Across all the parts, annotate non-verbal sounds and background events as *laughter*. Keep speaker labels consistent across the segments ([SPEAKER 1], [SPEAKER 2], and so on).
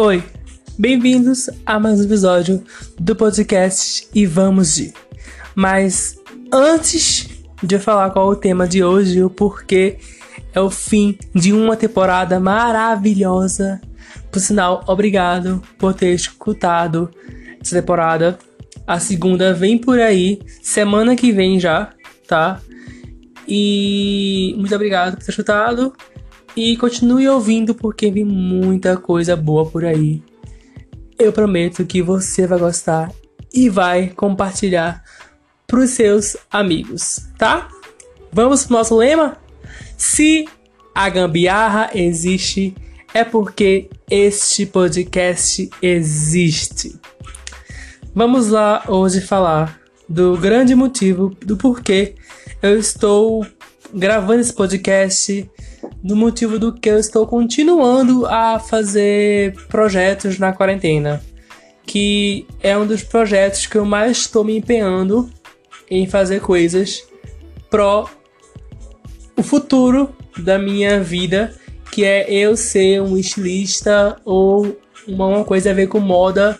[SPEAKER 1] Oi, bem-vindos a mais um episódio do podcast E Vamos de. Mas antes de eu falar qual é o tema de hoje, o porquê é o fim de uma temporada maravilhosa. Por sinal, obrigado por ter escutado essa temporada. A segunda vem por aí, semana que vem já, tá? E muito obrigado por ter escutado. E continue ouvindo porque vem muita coisa boa por aí. Eu prometo que você vai gostar e vai compartilhar para os seus amigos, tá? Vamos pro nosso lema? Se a gambiarra existe, é porque este podcast existe. Vamos lá hoje falar do grande motivo do porquê eu estou gravando esse podcast, do motivo do que eu estou continuando a fazer projetos na quarentena, que é um dos projetos que eu mais estou me empenhando em fazer coisas pro o futuro da minha vida, que é eu ser um estilista ou uma coisa a ver com moda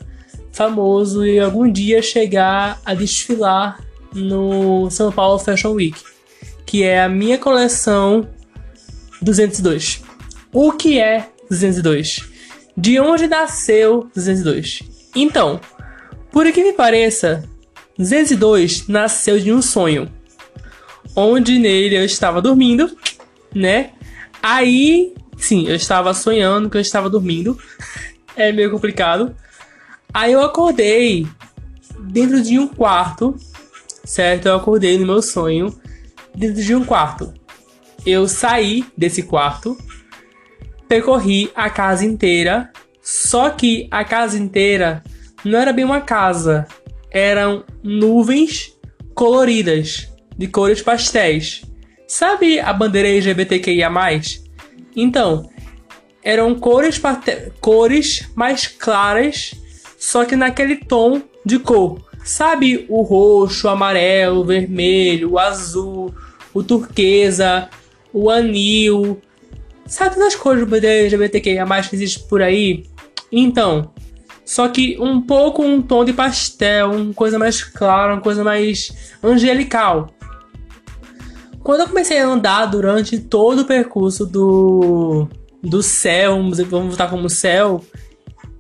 [SPEAKER 1] famoso e algum dia chegar a desfilar no São Paulo Fashion Week, que é a minha coleção 202. O que é 202? De onde nasceu 202? Então, por que me pareça, 202 nasceu de um sonho, onde nele eu estava dormindo, né? Aí, sim, eu estava sonhando que eu estava dormindo. *laughs* é meio complicado. Aí eu acordei dentro de um quarto, certo? Eu acordei no meu sonho dentro de um quarto. Eu saí desse quarto, percorri a casa inteira, só que a casa inteira não era bem uma casa, eram nuvens coloridas, de cores pastéis. Sabe a bandeira LGBTQIA? Então, eram cores, cores mais claras, só que naquele tom de cor. Sabe o roxo, o amarelo, o vermelho, o azul, o turquesa, o anil. Sabe todas as bandeira LGBTQIA que existe por aí? Então, só que um pouco um tom de pastel, uma coisa mais clara, uma coisa mais angelical. Quando eu comecei a andar durante todo o percurso do, do céu, vamos botar como céu,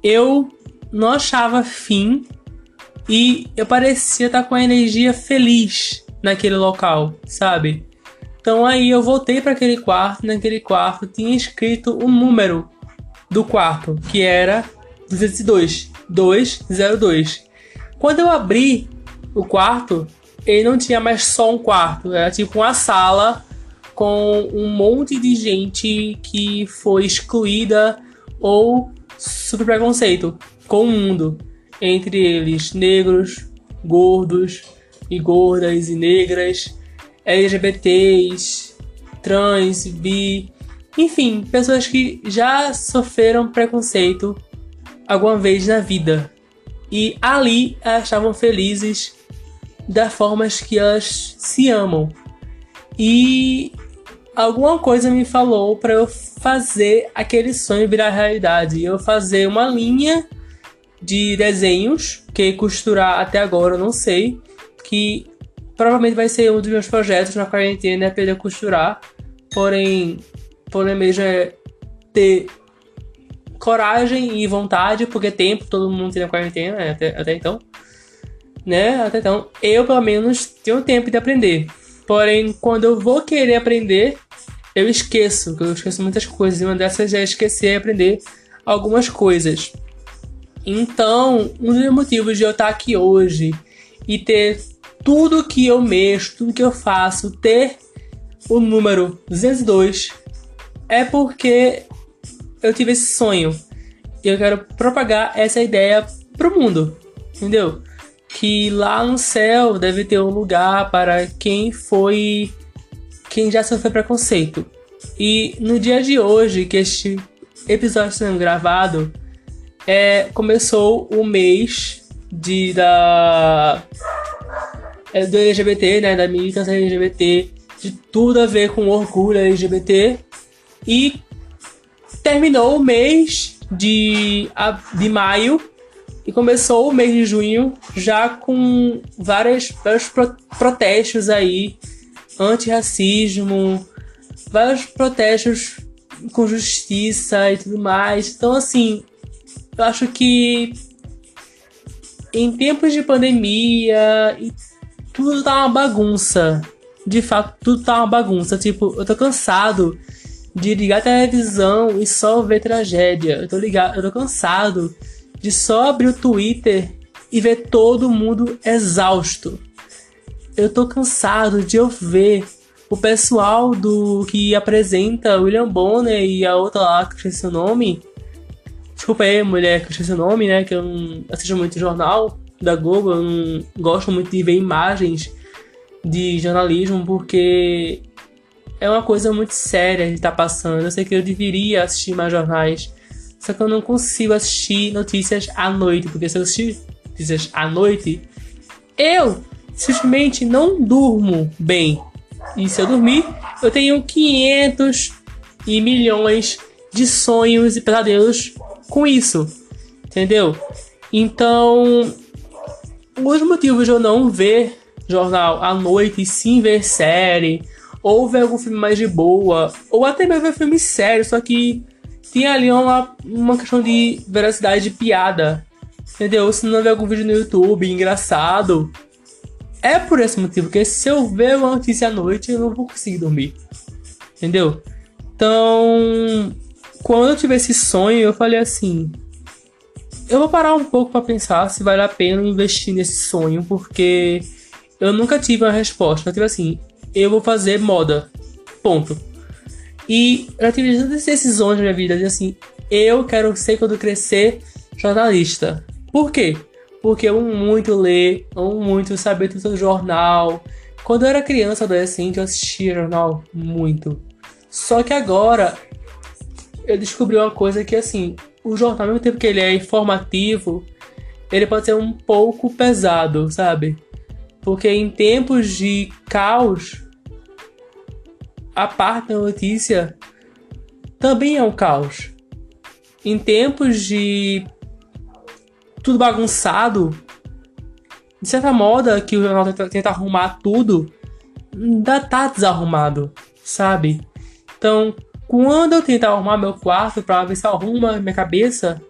[SPEAKER 1] eu não achava fim e eu parecia estar com a energia feliz naquele local, sabe? Então aí eu voltei para aquele quarto, naquele quarto tinha escrito o número do quarto, que era 202, 202. Quando eu abri o quarto, ele não tinha mais só um quarto, era tipo uma sala com um monte de gente que foi excluída ou super preconceito com o mundo, entre eles negros, gordos e gordas e negras, LGBTs, trans, bi, enfim, pessoas que já sofreram preconceito alguma vez na vida. E ali elas estavam felizes da formas que elas se amam. E alguma coisa me falou para eu fazer aquele sonho virar realidade. Eu fazer uma linha de desenhos que costurar até agora eu não sei, que provavelmente vai ser um dos meus projetos na quarentena é aprender a costurar. Porém, porém mesmo é ter coragem e vontade, porque tempo todo mundo tem na quarentena, né, até, até então. Né? Até então, eu pelo menos tenho tempo de aprender. Porém, quando eu vou querer aprender, eu esqueço, eu esqueço muitas coisas. E uma dessas é esquecer e aprender algumas coisas. Então, um dos motivos de eu estar aqui hoje e ter tudo que eu mexo, tudo que eu faço, ter o número 202 é porque eu tive esse sonho. E eu quero propagar essa ideia pro mundo, entendeu? Que lá no céu deve ter um lugar para quem foi. quem já sofreu preconceito. E no dia de hoje, que este episódio está sendo gravado, é, começou o mês de, da, é, do LGBT, né? Da militância LGBT, de tudo a ver com orgulho LGBT. E terminou o mês de, de maio e começou o mês de junho já com várias, vários protestos aí, antirracismo, vários protestos com justiça e tudo mais. Então, assim, eu acho que em tempos de pandemia e tudo tá uma bagunça. De fato, tudo tá uma bagunça. Tipo, eu tô cansado de ligar a televisão e só ver tragédia. Eu tô ligado, eu tô cansado de só abrir o Twitter e ver todo mundo exausto. Eu tô cansado de eu ver o pessoal do que apresenta William Bonner e a outra lá que esqueci o nome. Desculpa aí, mulher, que esqueci o nome, né? Que eu não assisto muito jornal da Globo, eu não gosto muito de ver imagens de jornalismo porque é uma coisa muito séria de estar tá passando. Eu sei que eu deveria assistir mais jornais, só que eu não consigo assistir notícias à noite, porque se eu assistir notícias à noite, eu simplesmente não durmo bem. E se eu dormir, eu tenho 500 e milhões de sonhos e pesadelos com isso. Entendeu? Então, os motivos de eu não ver jornal à noite e sim ver série, ou ver algum filme mais de boa, ou até mesmo ver filme sério, só que tinha ali uma, uma questão de veracidade de piada. Entendeu? Se não ver algum vídeo no YouTube engraçado, é por esse motivo, porque se eu ver uma notícia à noite, eu não vou conseguir dormir. Entendeu? Então, quando eu tive esse sonho, eu falei assim: eu vou parar um pouco para pensar se vale a pena investir nesse sonho, porque eu nunca tive uma resposta. Eu tive assim: eu vou fazer moda. Ponto. E eu tive tantas decisões na minha vida de assim: eu quero ser quando crescer jornalista. Por quê? porque eu amo muito ler, amo muito saber tudo sobre jornal. Quando eu era criança, adolescente, eu assistia jornal muito. Só que agora eu descobri uma coisa que assim, o jornal, ao mesmo tempo que ele é informativo, ele pode ser um pouco pesado, sabe? Porque em tempos de caos, a parte da notícia também é um caos. Em tempos de tudo bagunçado. De certa moda que o jornal tenta, arrumar tudo, ainda tá desarrumado, sabe? Então, quando eu tento arrumar meu quarto para ver se arruma minha cabeça,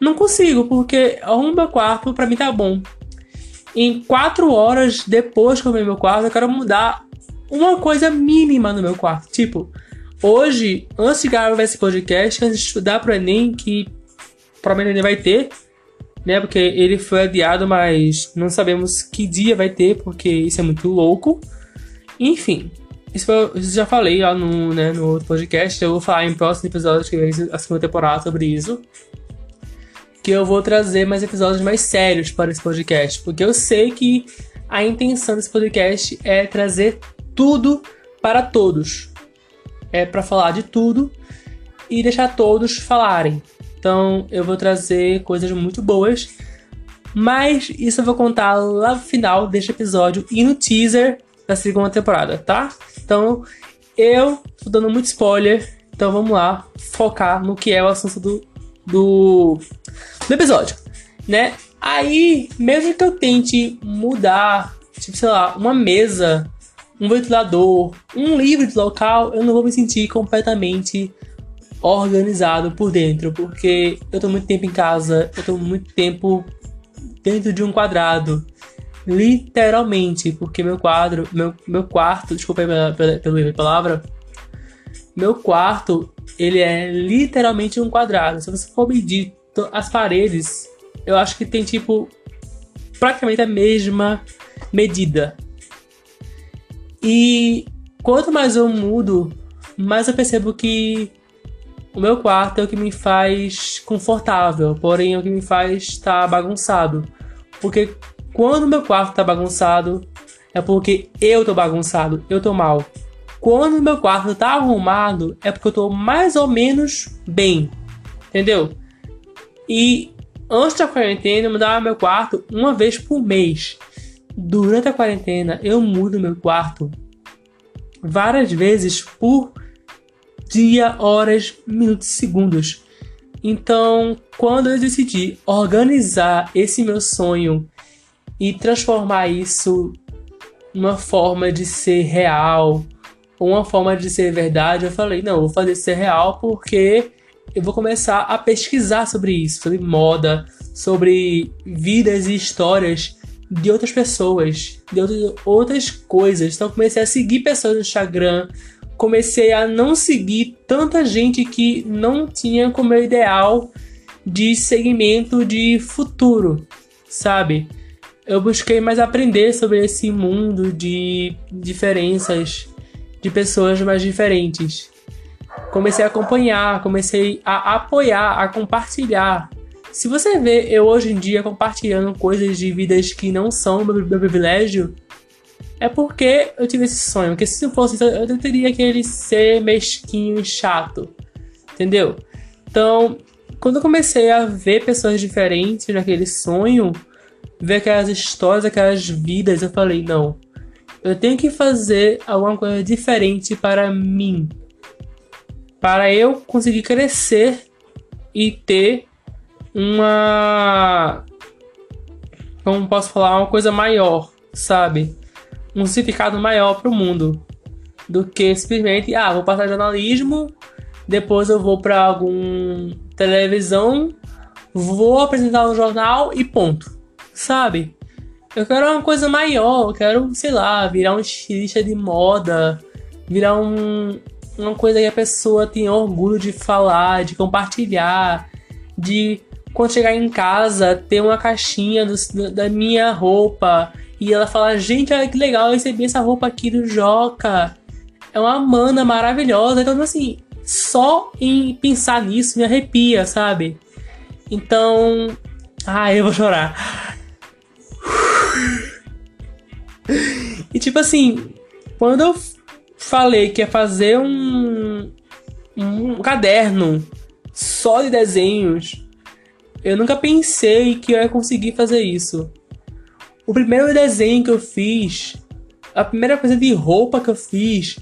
[SPEAKER 1] não consigo, porque arrumar meu quarto para mim tá bom. Em quatro horas depois que eu arrumei meu quarto, eu quero mudar uma coisa mínima no meu quarto. Tipo, hoje, antes de gravar esse podcast, antes de estudar pro Enem, que provavelmente vai ter, né? Porque ele foi adiado, mas não sabemos que dia vai ter, porque isso é muito louco. Enfim, isso, isso já falei lá no, né, no outro podcast. Eu vou falar em próximos episódios que vem a segunda temporada sobre isso. Que eu vou trazer mais episódios mais sérios para esse podcast. Porque eu sei que a intenção desse podcast é trazer tudo para todos. É para falar de tudo e deixar todos falarem. Então eu vou trazer coisas muito boas. Mas isso eu vou contar lá no final deste episódio e no teaser da segunda temporada, tá? Então eu tô dando muito spoiler. Então vamos lá focar no que é o assunto do, do, do episódio, né? Aí, mesmo que eu tente mudar, tipo, sei lá, uma mesa, um ventilador, um livro de local, eu não vou me sentir completamente organizado por dentro, porque eu tô muito tempo em casa, eu tô muito tempo dentro de um quadrado. Literalmente, porque meu quadro, meu, meu quarto, desculpa aí pela, pela, palavra, meu quarto, ele é literalmente um quadrado. Se você for medir as paredes, eu acho que tem tipo praticamente a mesma medida. E quanto mais eu mudo, mais eu percebo que o meu quarto é o que me faz confortável, porém é o que me faz estar tá bagunçado. Porque quando meu quarto está bagunçado, é porque eu tô bagunçado, eu tô mal. Quando meu quarto tá arrumado, é porque eu tô mais ou menos bem. Entendeu? E antes da quarentena, eu mudava meu quarto uma vez por mês. Durante a quarentena, eu mudo meu quarto várias vezes por dia, horas, minutos, segundos. Então, quando eu decidi organizar esse meu sonho e transformar isso numa forma de ser real, uma forma de ser verdade, eu falei, não, eu vou fazer ser real porque eu vou começar a pesquisar sobre isso, sobre moda, sobre vidas e histórias de outras pessoas, de outras coisas. Então comecei a seguir pessoas no Instagram, comecei a não seguir tanta gente que não tinha como meu ideal de segmento de futuro, sabe? Eu busquei mais aprender sobre esse mundo de diferenças de pessoas mais diferentes. Comecei a acompanhar, comecei a apoiar, a compartilhar se você vê eu hoje em dia compartilhando coisas de vidas que não são meu, privilégio, é porque eu tive esse sonho. Porque se não fosse eu teria aquele ser mesquinho e chato. Entendeu? Então, quando eu comecei a ver pessoas diferentes naquele sonho, ver aquelas histórias, aquelas vidas, eu falei: não, eu tenho que fazer alguma coisa diferente para mim. Para eu conseguir crescer e ter uma. Como posso falar? Uma coisa maior, sabe? Um significado maior para o mundo do que simplesmente, ah, vou passar jornalismo, depois eu vou para algum televisão, vou apresentar um jornal e ponto, sabe? Eu quero uma coisa maior, eu quero, sei lá, virar um estilista de moda, virar um, uma coisa que a pessoa tem orgulho de falar, de compartilhar, de quando chegar em casa, ter uma caixinha do, da minha roupa. E ela fala, gente, olha que legal, eu recebi essa roupa aqui do Joca. É uma mana maravilhosa. Então, assim, só em pensar nisso me arrepia, sabe? Então. Ai, eu vou chorar. E tipo assim, quando eu falei que ia fazer um, um caderno só de desenhos eu nunca pensei que eu ia conseguir fazer isso. O primeiro desenho que eu fiz, a primeira coisa de roupa que eu fiz,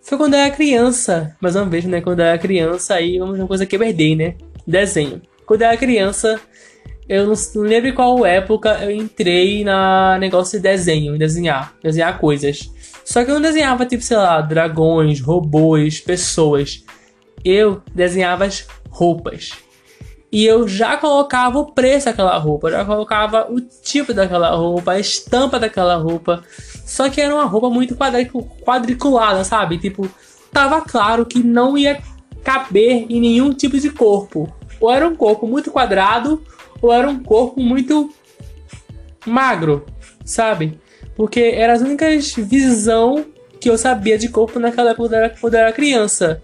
[SPEAKER 1] foi quando eu era criança. Mais uma vez, né? Quando eu era criança, aí uma coisa que eu herdei, né? Desenho. Quando eu era criança, eu não, lembro qual época eu entrei na negócio de desenho, desenhar, desenhar coisas. Só que eu não desenhava, tipo, sei lá, dragões, robôs, pessoas. Eu desenhava as roupas. E eu já colocava o preço daquela roupa, já colocava o tipo daquela roupa, a estampa daquela roupa. Só que era uma roupa muito quadriculada, sabe? Tipo, tava claro que não ia caber em nenhum tipo de corpo. Ou era um corpo muito quadrado, ou era um corpo muito magro, sabe? Porque eram as únicas visão que eu sabia de corpo naquela época quando eu era criança.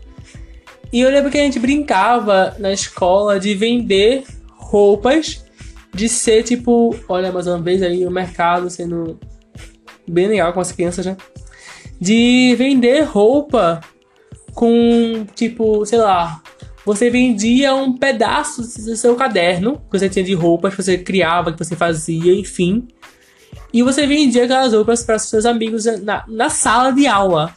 [SPEAKER 1] E eu lembro que a gente brincava na escola de vender roupas, de ser tipo, olha, mais uma vez aí o mercado sendo bem legal com as crianças, né? De vender roupa com tipo, sei lá, você vendia um pedaço do seu caderno que você tinha de roupas que você criava, que você fazia, enfim. E você vendia aquelas roupas para seus amigos na, na sala de aula.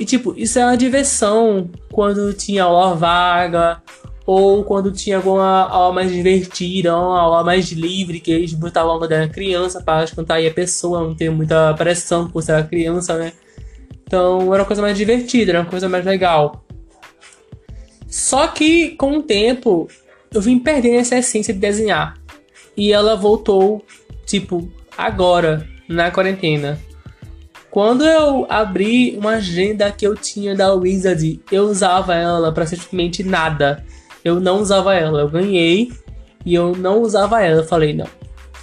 [SPEAKER 1] E tipo, isso é uma diversão quando tinha aula vaga, ou quando tinha alguma aula mais divertida, uma aula mais livre, que eles botavam quando era criança para aí a pessoa, não ter muita pressão por ser criança, né? Então era uma coisa mais divertida, era uma coisa mais legal. Só que com o tempo eu vim perdendo essa essência de desenhar. E ela voltou, tipo, agora, na quarentena. Quando eu abri uma agenda que eu tinha da Wizard, eu usava ela para simplesmente nada. Eu não usava ela, eu ganhei e eu não usava ela. Eu falei, não.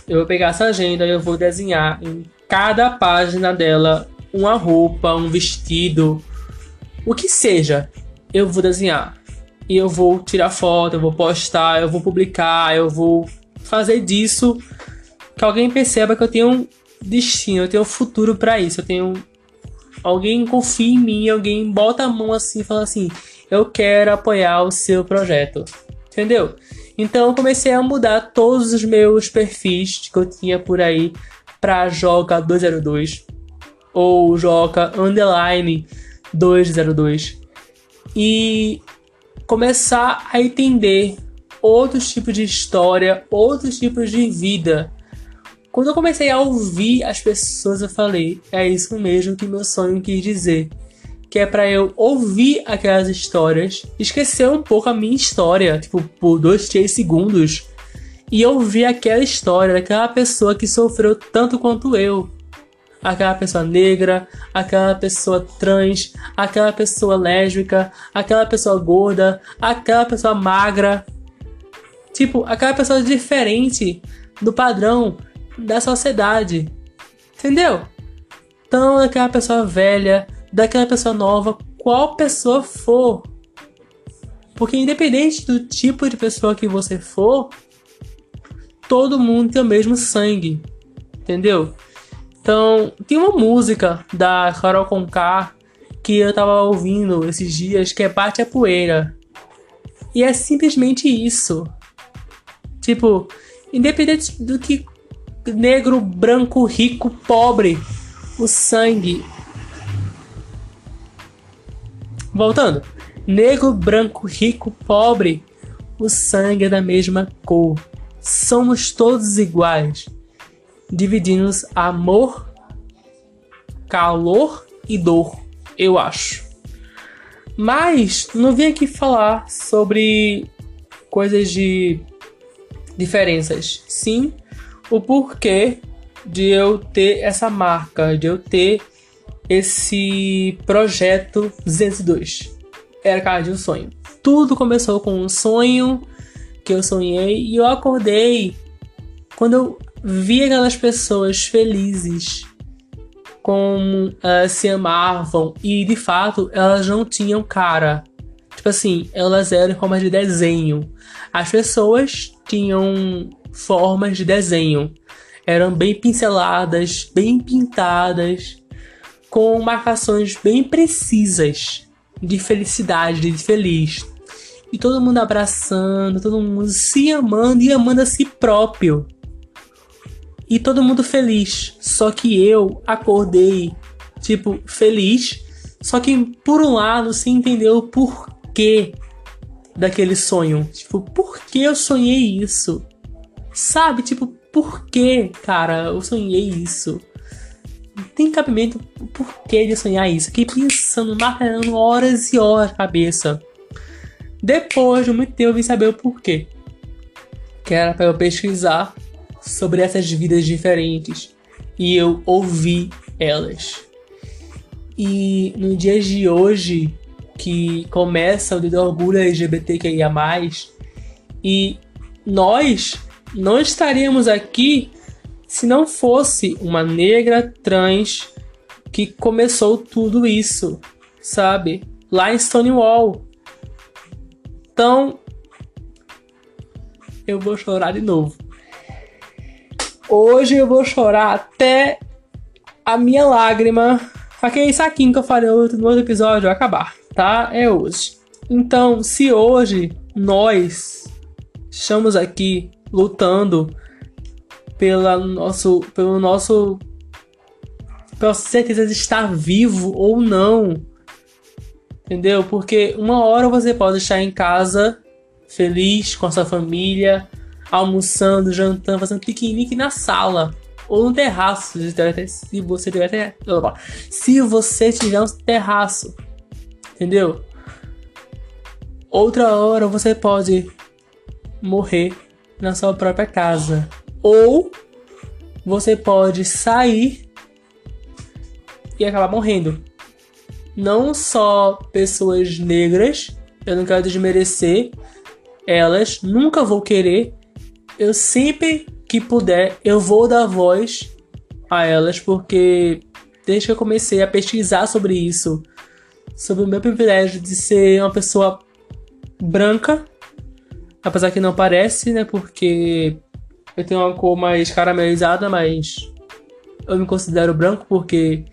[SPEAKER 1] Eu vou pegar essa agenda e eu vou desenhar em cada página dela uma roupa, um vestido, o que seja. Eu vou desenhar. E eu vou tirar foto, eu vou postar, eu vou publicar, eu vou fazer disso que alguém perceba que eu tenho destino, eu tenho um futuro para isso. Eu tenho alguém confia em mim, alguém bota a mão assim e fala assim: "Eu quero apoiar o seu projeto". Entendeu? Então eu comecei a mudar todos os meus perfis que eu tinha por aí para Joca 202 ou Joca underline 202. E começar a entender outros tipos de história, outros tipos de vida. Quando eu comecei a ouvir as pessoas, eu falei: é isso mesmo que meu sonho quis dizer. Que é para eu ouvir aquelas histórias, esquecer um pouco a minha história, tipo, por dois, três segundos, e ouvir aquela história daquela pessoa que sofreu tanto quanto eu aquela pessoa negra, aquela pessoa trans, aquela pessoa lésbica, aquela pessoa gorda, aquela pessoa magra. Tipo, aquela pessoa diferente do padrão da sociedade. Entendeu? Então, daquela pessoa velha, daquela pessoa nova, qual pessoa for. Porque independente do tipo de pessoa que você for, todo mundo tem o mesmo sangue. Entendeu? Então, tem uma música da Carol Conká que eu tava ouvindo esses dias que é Bate a Poeira. E é simplesmente isso. Tipo, independente do que negro, branco, rico, pobre, o sangue. Voltando. Negro, branco, rico, pobre, o sangue é da mesma cor. Somos todos iguais dividindo amor, calor e dor, eu acho. Mas não vim aqui falar sobre coisas de diferenças. Sim, o porquê de eu ter essa marca, de eu ter esse projeto 202. Era cara de um sonho. Tudo começou com um sonho que eu sonhei e eu acordei quando eu vi aquelas pessoas felizes como uh, se amavam e de fato elas não tinham cara. Tipo assim, elas eram em forma de desenho. As pessoas tinham formas de desenho. Eram bem pinceladas, bem pintadas, com marcações bem precisas de felicidade, de feliz. E todo mundo abraçando, todo mundo se amando e amando a si próprio e todo mundo feliz. Só que eu acordei, tipo, feliz. Só que por um lado, você entendeu o porquê daquele sonho. Tipo, por que eu sonhei isso? Sabe? Tipo, por que, cara, eu sonhei isso? Tem cabimento o porquê de sonhar isso. Fiquei pensando, martelando horas e horas na cabeça. Depois de muito tempo, eu vim saber o porquê. Que era para eu pesquisar sobre essas vidas diferentes e eu ouvi elas. E no dia de hoje, que começa o dia do orgulho LGBTQIA, e nós não estaríamos aqui se não fosse uma negra trans que começou tudo isso, sabe? Lá em Stonewall. Então, eu vou chorar de novo. Hoje eu vou chorar até a minha lágrima. Aquele saquinho que eu falei no outro episódio acabar, tá? É hoje. Então, se hoje nós estamos aqui lutando pela nosso, pelo nosso pela certeza de estar vivo ou não, entendeu? Porque uma hora você pode estar em casa feliz com a sua família, almoçando, jantando, fazendo piquenique na sala ou no terraço, se você tiver ter... se você tiver um terraço, entendeu? Outra hora você pode morrer na sua própria casa ou você pode sair e acabar morrendo. Não só pessoas negras, eu não quero desmerecer elas, nunca vou querer, eu sempre que puder, eu vou dar voz a elas, porque desde que eu comecei a pesquisar sobre isso, sobre o meu privilégio de ser uma pessoa branca, apesar que não parece, né? Porque eu tenho uma cor mais caramelizada, mas eu me considero branco porque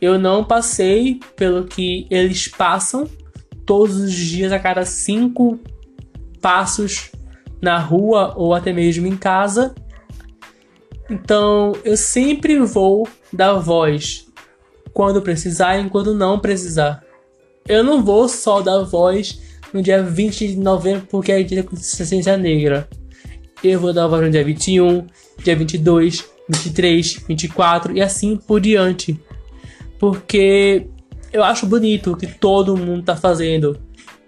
[SPEAKER 1] eu não passei pelo que eles passam todos os dias a cada cinco passos na rua ou até mesmo em casa. Então eu sempre vou dar voz quando precisar e quando não precisar. Eu não vou só dar voz no dia 20 de novembro, porque é dia da consciência negra. Eu vou dar voz no dia 21, dia 22, 23, 24 e assim por diante. Porque eu acho bonito o que todo mundo tá fazendo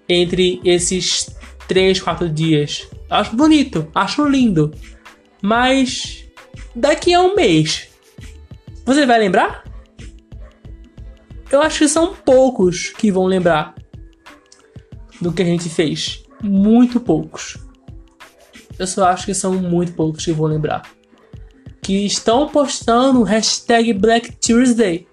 [SPEAKER 1] entre esses 3, 4 dias. Acho bonito, acho lindo. Mas daqui a um mês, você vai lembrar? Eu acho que são poucos que vão lembrar do que a gente fez. Muito poucos. Eu só acho que são muito poucos que vão lembrar. Que estão postando hashtag Black Tuesday.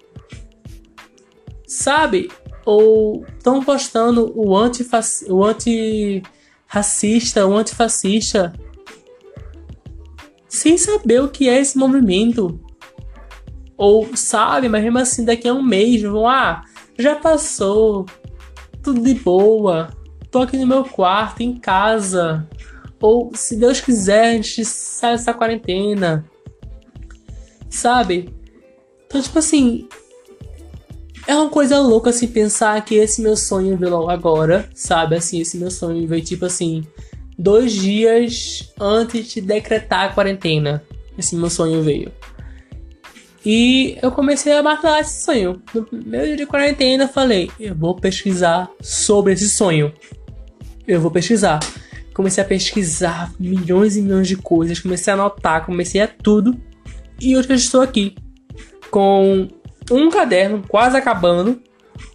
[SPEAKER 1] Sabe? Ou estão postando o anti-racista, o anti o antifascista. Sem saber o que é esse movimento. Ou sabe, mas mesmo assim daqui a um mês vão, ah, já passou, tudo de boa, tô aqui no meu quarto, em casa. Ou se Deus quiser, a gente sai dessa quarentena. Sabe? Então, tipo assim. É uma coisa louca assim pensar que esse meu sonho veio logo agora, sabe? Assim, esse meu sonho veio tipo assim, dois dias antes de decretar a quarentena. Esse meu sonho veio. E eu comecei a matar esse sonho. No meu dia de quarentena, eu falei: eu vou pesquisar sobre esse sonho. Eu vou pesquisar. Comecei a pesquisar milhões e milhões de coisas. Comecei a anotar, comecei a tudo. E hoje eu estou aqui com um caderno quase acabando,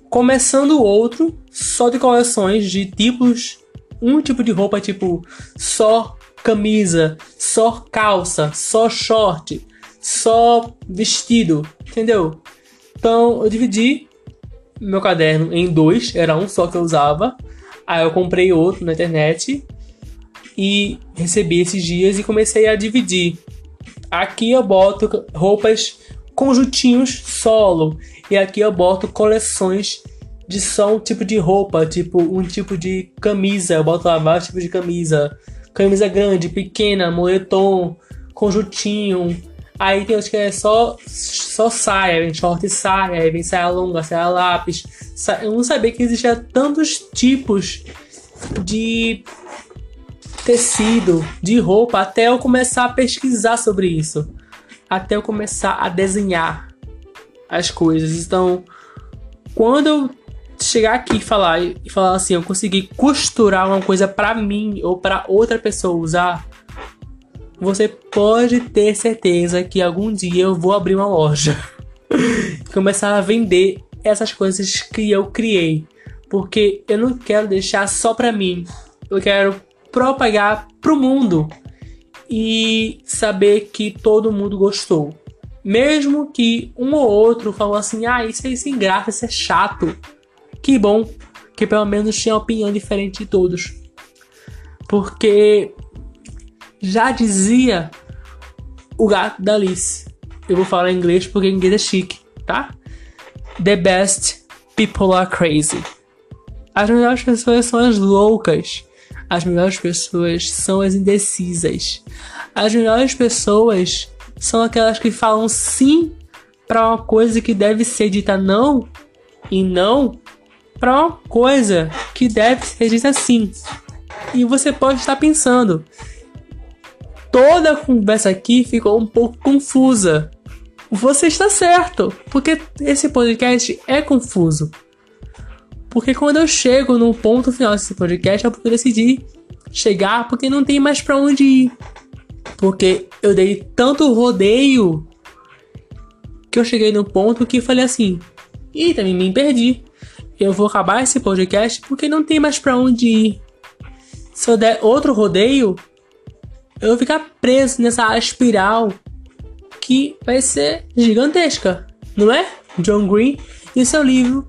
[SPEAKER 1] começando outro só de coleções de tipos. Um tipo de roupa, tipo só camisa, só calça, só short só vestido, entendeu? Então eu dividi meu caderno em dois, era um só que eu usava. Aí eu comprei outro na internet e recebi esses dias e comecei a dividir. Aqui eu boto roupas conjuntinhos solo e aqui eu boto coleções de só um tipo de roupa, tipo um tipo de camisa, eu boto lá vários tipos de camisa, camisa grande, pequena, moletom, conjuntinho, Aí tem os que é só, só saia, vem short e saia, aí vem saia longa, saia lápis. Eu não sabia que existia tantos tipos de tecido, de roupa, até eu começar a pesquisar sobre isso. Até eu começar a desenhar as coisas. Então, quando eu chegar aqui e falar e falar assim, eu consegui costurar uma coisa para mim ou para outra pessoa usar, você pode ter certeza que algum dia eu vou abrir uma loja *laughs* começar a vender essas coisas que eu criei, porque eu não quero deixar só para mim. Eu quero propagar pro mundo e saber que todo mundo gostou. Mesmo que um ou outro falou assim: "Ah, isso é sem graça, isso é chato". Que bom que pelo menos tinha opinião diferente de todos. Porque já dizia o gato da Alice. Eu vou falar em inglês porque inglês é chique, tá? The best people are crazy. As melhores pessoas são as loucas. As melhores pessoas são as indecisas. As melhores pessoas são aquelas que falam sim para uma coisa que deve ser dita não e não para uma coisa que deve ser dita sim. E você pode estar pensando, toda a conversa aqui ficou um pouco confusa. Você está certo, porque esse podcast é confuso. Porque quando eu chego no ponto final desse podcast é porque eu decidi chegar porque não tem mais para onde ir. Porque eu dei tanto rodeio que eu cheguei no ponto que falei assim: "E também me perdi. Eu vou acabar esse podcast porque não tem mais para onde ir. Se eu der outro rodeio, eu vou ficar preso nessa espiral que vai ser gigantesca, não é? John Green e seu livro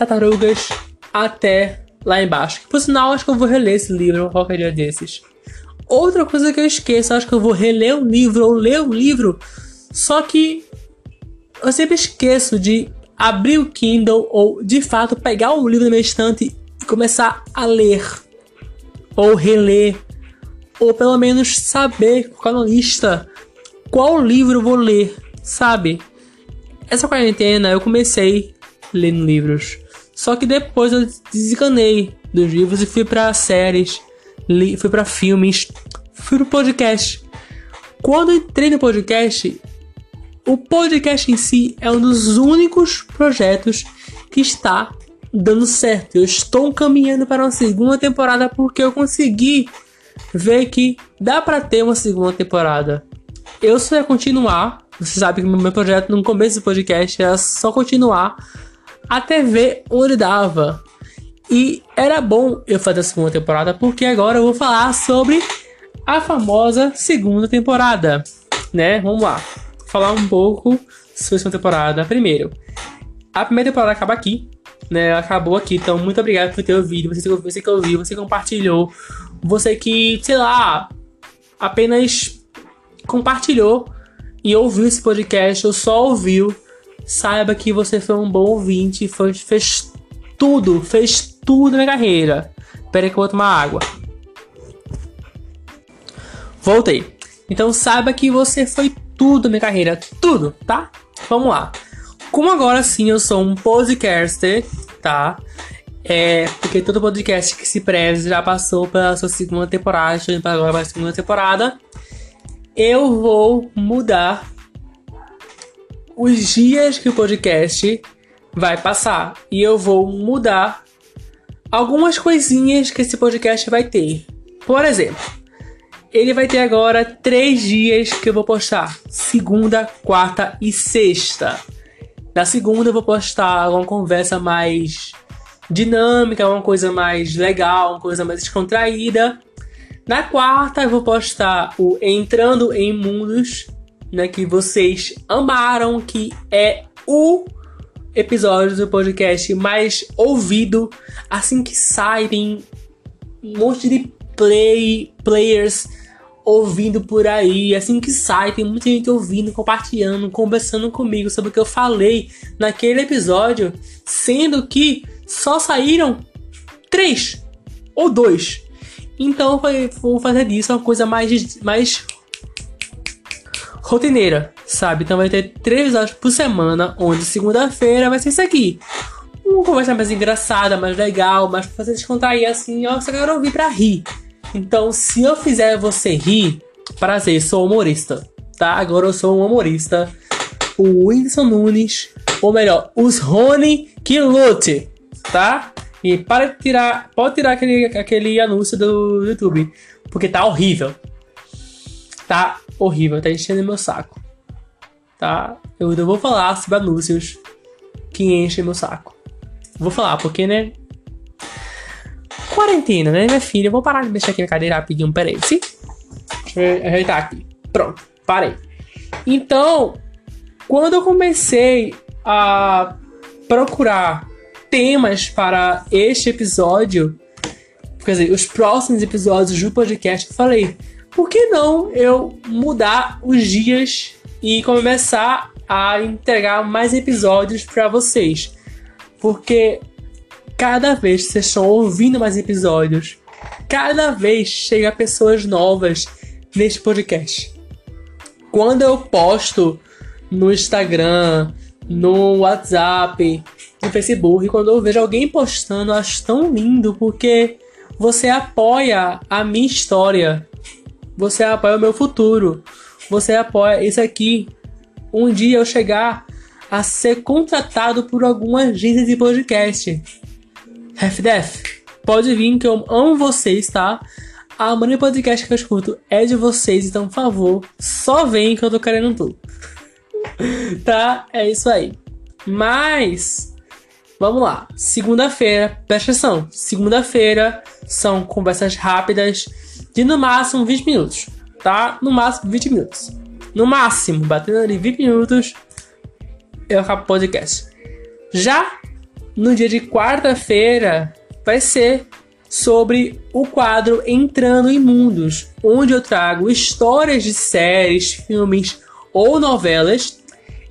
[SPEAKER 1] Tartarugas até lá embaixo. Por sinal, acho que eu vou reler esse livro qualquer dia desses. Outra coisa que eu esqueço, acho que eu vou reler o livro ou ler o livro, só que eu sempre esqueço de abrir o Kindle ou de fato pegar o livro na minha estante e começar a ler ou reler ou pelo menos saber, colocar na lista qual livro vou ler, sabe? Essa quarentena eu comecei lendo livros, Só que depois eu desencanei dos livros e fui para séries, li, fui para filmes, fui pro podcast. Quando entrei no podcast, o podcast em si é um dos únicos projetos que está dando certo. Eu estou caminhando para uma segunda temporada porque eu consegui ver que dá para ter uma segunda temporada. Eu só ia continuar. Você sabe que meu projeto no começo do podcast era só continuar até ver onde dava. E era bom eu fazer a segunda temporada porque agora eu vou falar sobre a famosa segunda temporada, né? Vamos lá. Falar um pouco sobre a segunda temporada. Primeiro, a primeira temporada acaba aqui, né? Acabou aqui. Então, muito obrigado por ter ouvido. Você, você que ouviu, você que compartilhou, você que, sei lá, apenas compartilhou e ouviu esse podcast ou só ouviu. Saiba que você foi um bom ouvinte, foi, fez tudo, fez tudo na carreira. Espera que eu vou tomar água. Voltei. Então saiba que você foi tudo na minha carreira, tudo, tá? Vamos lá. Como agora sim eu sou um podcaster, tá? É, porque todo podcast que se preze já passou pela sua segunda temporada, agora para a segunda temporada. Eu vou mudar os dias que o podcast vai passar. E eu vou mudar algumas coisinhas que esse podcast vai ter. Por exemplo, ele vai ter agora três dias que eu vou postar: segunda, quarta e sexta. Na segunda eu vou postar uma conversa mais dinâmica, uma coisa mais legal, uma coisa mais descontraída. Na quarta eu vou postar o Entrando em Mundos, né, que vocês amaram, que é o episódio do podcast mais ouvido assim que saem um monte de play players ouvindo por aí, assim que sai, tem muita gente ouvindo, compartilhando, conversando comigo sobre o que eu falei naquele episódio, sendo que só saíram três ou dois. Então vou fazer disso uma coisa mais, mais rotineira, sabe? Então vai ter três episódios por semana, onde segunda-feira vai ser isso aqui. Uma conversa mais engraçada, mais legal, mais pra fazer descontrair assim, ó, você quer ouvir pra rir. Então, se eu fizer você rir, prazer, sou humorista, tá? Agora eu sou um humorista. O Whindersson Nunes, ou melhor, os Rony que lute, tá? E para tirar, pode tirar aquele, aquele anúncio do YouTube, porque tá horrível. Tá horrível, tá enchendo meu saco. Tá? Eu não vou falar sobre anúncios que enchem meu saco. Vou falar, porque, né? Quarentena, né, minha filha? Eu vou parar de mexer aqui na cadeira rapidinho, peraí. Sim? Deixa eu ajeitar aqui. Pronto, parei. Então, quando eu comecei a procurar temas para este episódio, quer dizer, os próximos episódios do podcast, eu falei, por que não eu mudar os dias e começar a entregar mais episódios para vocês? Porque cada vez vocês estão ouvindo mais episódios, cada vez chega pessoas novas neste podcast. Quando eu posto no Instagram, no WhatsApp, no Facebook, quando eu vejo alguém postando, eu acho tão lindo porque você apoia a minha história, você apoia o meu futuro, você apoia isso aqui. Um dia eu chegar a ser contratado por alguma agência de podcast. Half-Death, pode vir que eu amo vocês, tá? A maneira podcast que eu escuto é de vocês, então por favor, só vem que eu tô querendo tudo. *laughs* tá? É isso aí. Mas, vamos lá. Segunda-feira, presta atenção. Segunda-feira são conversas rápidas de no máximo 20 minutos, tá? No máximo 20 minutos. No máximo, batendo ali 20 minutos, eu acabo o podcast. Já no dia de quarta-feira vai ser sobre o quadro Entrando em Mundos, onde eu trago histórias de séries, filmes ou novelas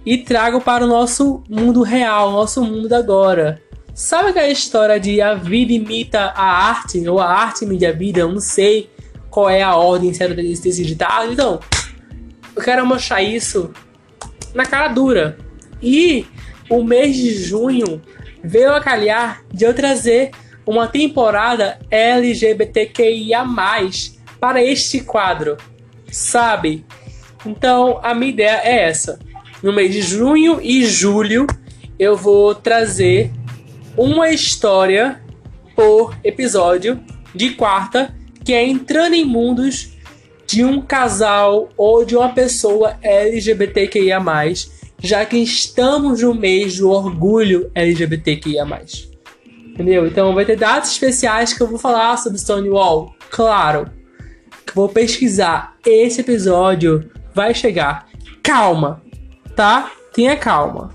[SPEAKER 1] e trago para o nosso mundo real, nosso mundo agora. Sabe aquela história de a vida imita a arte, ou a arte imita a vida? Eu não sei qual é a ordem certa desse ditado. Então, eu quero mostrar isso na cara dura. E o mês de junho veio a calhar de eu trazer uma temporada LGBTQIA+, para este quadro, sabe? Então, a minha ideia é essa. No mês de junho e julho, eu vou trazer uma história por episódio de quarta, que é entrando em mundos de um casal ou de uma pessoa LGBTQIA+, já que estamos no mês do orgulho LGBTQIA+. Entendeu? Então vai ter datas especiais que eu vou falar sobre Stonewall, claro. Que vou pesquisar. Esse episódio vai chegar. Calma, tá? Tenha calma.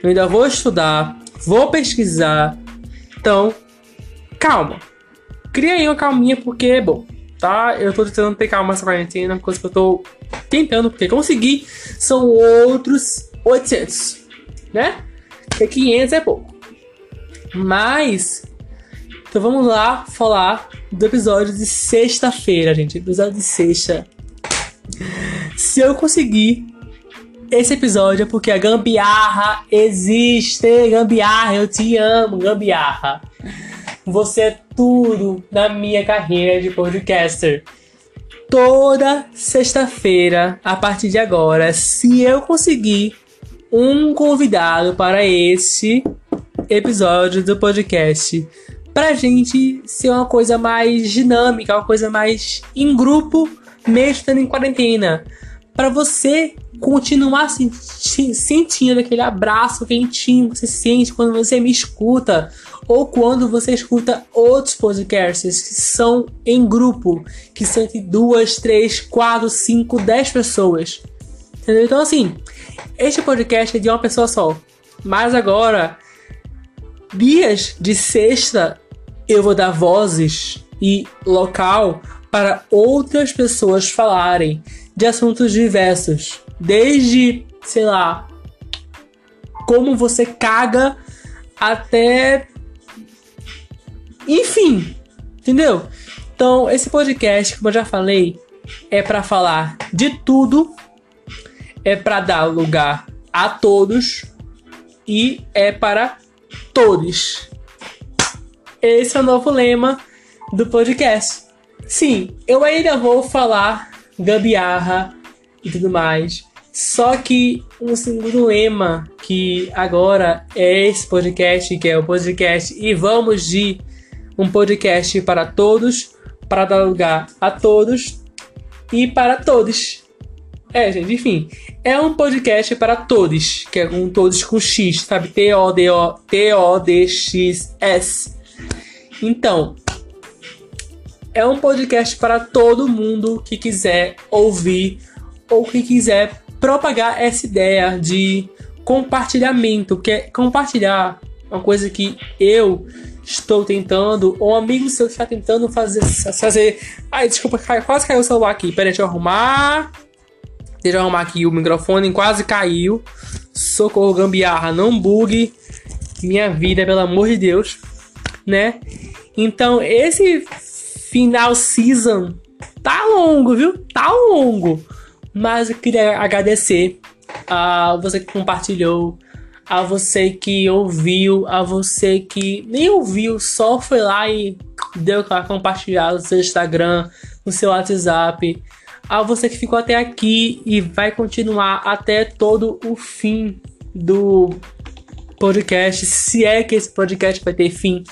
[SPEAKER 1] Eu ainda vou estudar, vou pesquisar. Então, calma. Cria aí uma calminha porque bom tá? Eu tô tentando ter calma nessa quarentena, coisa que eu tô tentando, porque conseguir são outros 800, né? Porque 500 é pouco. Mas, então vamos lá falar do episódio de sexta-feira, gente. Episódio de sexta. Se eu conseguir esse episódio é porque a gambiarra existe. Gambiarra, eu te amo, gambiarra. Você é tudo na minha carreira de podcaster. Toda sexta-feira, a partir de agora, se eu conseguir um convidado para esse episódio do podcast, pra gente ser uma coisa mais dinâmica, uma coisa mais em grupo, mesmo estando em quarentena. Para você continuar senti sentindo aquele abraço quentinho que você sente quando você me escuta ou quando você escuta outros podcasts que são em grupo, que são entre duas, três, quatro, cinco, dez pessoas. Entendeu? Então, assim, este podcast é de uma pessoa só. Mas agora, dias de sexta, eu vou dar vozes e local para outras pessoas falarem de assuntos diversos. Desde, sei lá, como você caga até enfim, entendeu? Então, esse podcast, como eu já falei, é para falar de tudo, é para dar lugar a todos e é para todos. Esse é o novo lema do podcast. Sim, eu ainda vou falar gambiarra e tudo mais. Só que um segundo lema que agora é esse podcast, que é o podcast e vamos de um podcast para todos, para dar lugar a todos e para todos. É, gente, enfim, é um podcast para todos, que é com todos com X, sabe? T-O-D-O, T-O-D-X-S. Então, é um podcast para todo mundo que quiser ouvir ou que quiser propagar essa ideia de compartilhamento, compartilhar é uma coisa que eu estou tentando, um amigo seu está tentando fazer. fazer... Ai, desculpa, quase caiu o celular aqui. Peraí, deixa eu arrumar. Deixa eu arrumar aqui o microfone, quase caiu. Socorro, gambiarra, não bugue minha vida, pelo amor de Deus, né? Então, esse final season tá longo, viu? Tá longo. Mas eu queria agradecer a você que compartilhou a você que ouviu, a você que nem ouviu, só foi lá e deu aquela compartilhada no seu Instagram, no seu WhatsApp, a você que ficou até aqui e vai continuar até todo o fim do podcast, se é que esse podcast vai ter fim.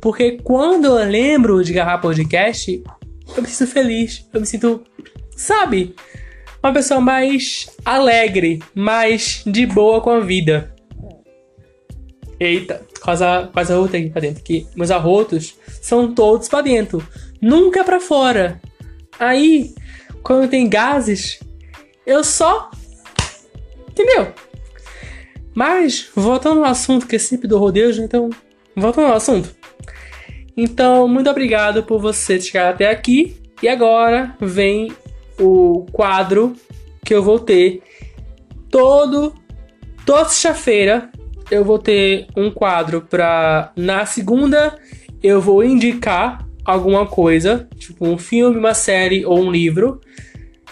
[SPEAKER 1] Porque quando eu lembro de gravar podcast, eu me sinto feliz, eu me sinto, sabe, uma pessoa mais alegre, mais de boa com a vida. Eita, quase, quase arrotei aqui pra dentro. Que meus arrotos são todos pra dentro, nunca pra fora. Aí, quando tem gases, eu só. Entendeu? Mas, voltando ao assunto, que é sempre do rodeio, então. Voltando ao assunto. Então, muito obrigado por você chegar até aqui. E agora vem o quadro que eu vou ter todo toda sexta-feira eu vou ter um quadro para na segunda eu vou indicar alguma coisa, tipo um filme, uma série ou um livro.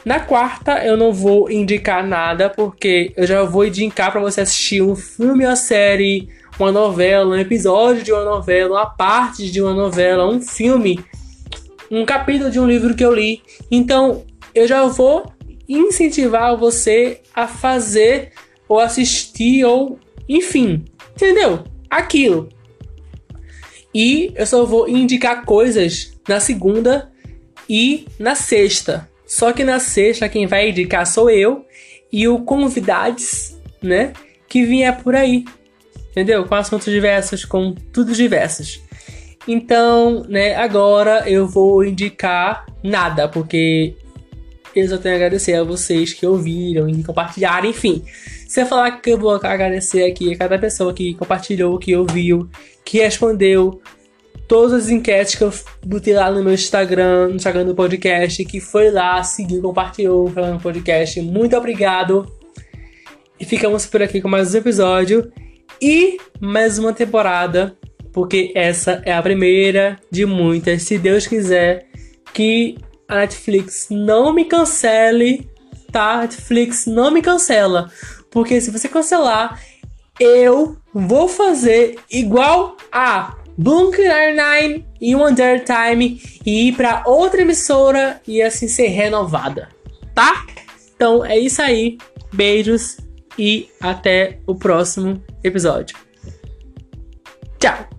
[SPEAKER 1] Na quarta eu não vou indicar nada porque eu já vou indicar para você assistir um filme, uma série uma novela, um episódio de uma novela, uma parte de uma novela, um filme, um capítulo de um livro que eu li. Então, eu já vou incentivar você a fazer ou assistir ou enfim, entendeu? Aquilo. E eu só vou indicar coisas na segunda e na sexta. Só que na sexta quem vai indicar sou eu e o convidados, né, que vier por aí. Entendeu? Com assuntos diversos, com tudo diversos. Então, né, agora eu vou indicar nada, porque eu só tenho a agradecer a vocês que ouviram e compartilharam, enfim. Se eu falar que eu vou agradecer aqui a cada pessoa que compartilhou, que ouviu, que respondeu todas as enquetes que eu botei lá no meu Instagram, no Instagram do podcast, que foi lá, seguiu, compartilhou falando podcast. Muito obrigado. E ficamos por aqui com mais um episódio e mais uma temporada, porque essa é a primeira de muitas, se Deus quiser que a Netflix não me cancele, tá? Netflix não me cancela. Porque se você cancelar, eu vou fazer igual a Bunker Nine e One Day Time e ir para outra emissora e assim ser renovada, tá? Então é isso aí. Beijos e até o próximo episódio. Tchau!